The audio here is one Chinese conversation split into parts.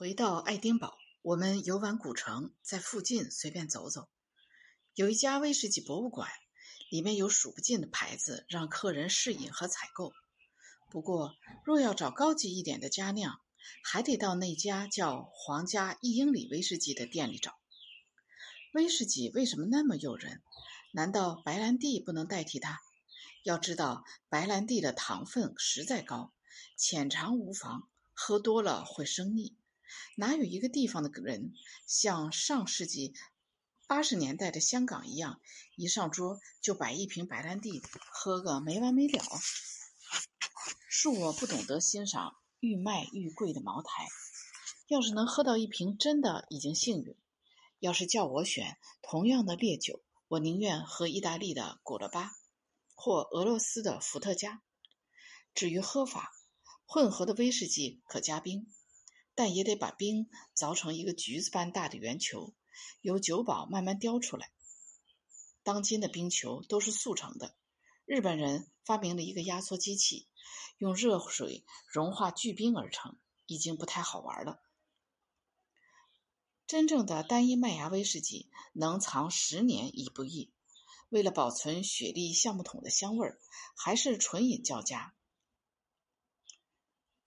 回到爱丁堡，我们游玩古城，在附近随便走走。有一家威士忌博物馆，里面有数不尽的牌子，让客人试饮和采购。不过，若要找高级一点的佳酿，还得到那家叫“皇家一英里威士忌”的店里找。威士忌为什么那么诱人？难道白兰地不能代替它？要知道，白兰地的糖分实在高，浅尝无妨，喝多了会生腻。哪有一个地方的人像上世纪八十年代的香港一样，一上桌就摆一瓶白兰地，喝个没完没了？恕我不懂得欣赏愈卖愈贵的茅台，要是能喝到一瓶真的，已经幸运。要是叫我选同样的烈酒，我宁愿喝意大利的古勒巴，或俄罗斯的伏特加。至于喝法，混合的威士忌可加冰。但也得把冰凿成一个橘子般大的圆球，由酒保慢慢雕出来。当今的冰球都是速成的，日本人发明了一个压缩机器，用热水融化巨冰而成，已经不太好玩了。真正的单一麦芽威士忌能藏十年已不易，为了保存雪莉橡木桶的香味儿，还是纯饮较佳。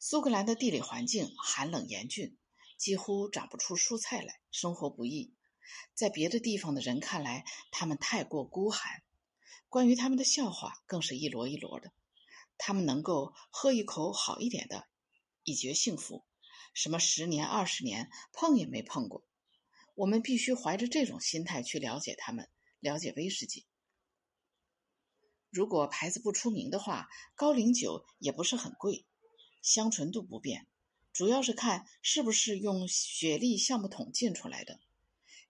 苏格兰的地理环境寒冷严峻，几乎长不出蔬菜来，生活不易。在别的地方的人看来，他们太过孤寒。关于他们的笑话更是一摞一摞的。他们能够喝一口好一点的，以觉幸福。什么十年、二十年碰也没碰过。我们必须怀着这种心态去了解他们，了解威士忌。如果牌子不出名的话，高岭酒也不是很贵。香醇度不变，主要是看是不是用雪莉橡木桶进出来的。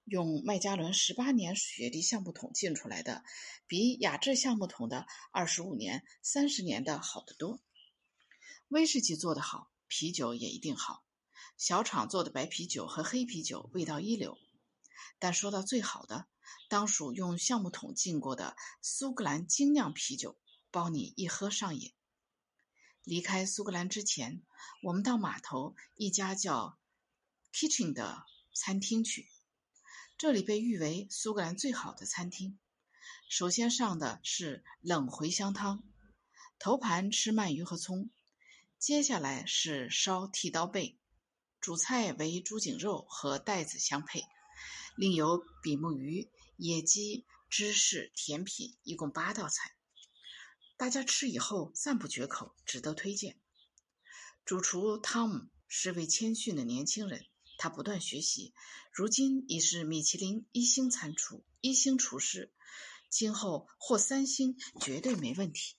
用麦加伦十八年雪莉橡木桶进出来的，比雅致橡木桶的二十五年、三十年的好得多。威士忌做得好，啤酒也一定好。小厂做的白啤酒和黑啤酒味道一流，但说到最好的，当属用橡木桶进过的苏格兰精酿啤酒，包你一喝上瘾。离开苏格兰之前，我们到码头一家叫 Kitchen 的餐厅去。这里被誉为苏格兰最好的餐厅。首先上的是冷茴香汤，头盘吃鳗鱼和葱，接下来是烧剃刀贝，主菜为猪颈肉和带子相配，另有比目鱼、野鸡、芝士、甜品，一共八道菜。大家吃以后赞不绝口，值得推荐。主厨汤姆是位谦逊的年轻人，他不断学习，如今已是米其林一星餐厨、一星厨师，今后获三星绝对没问题。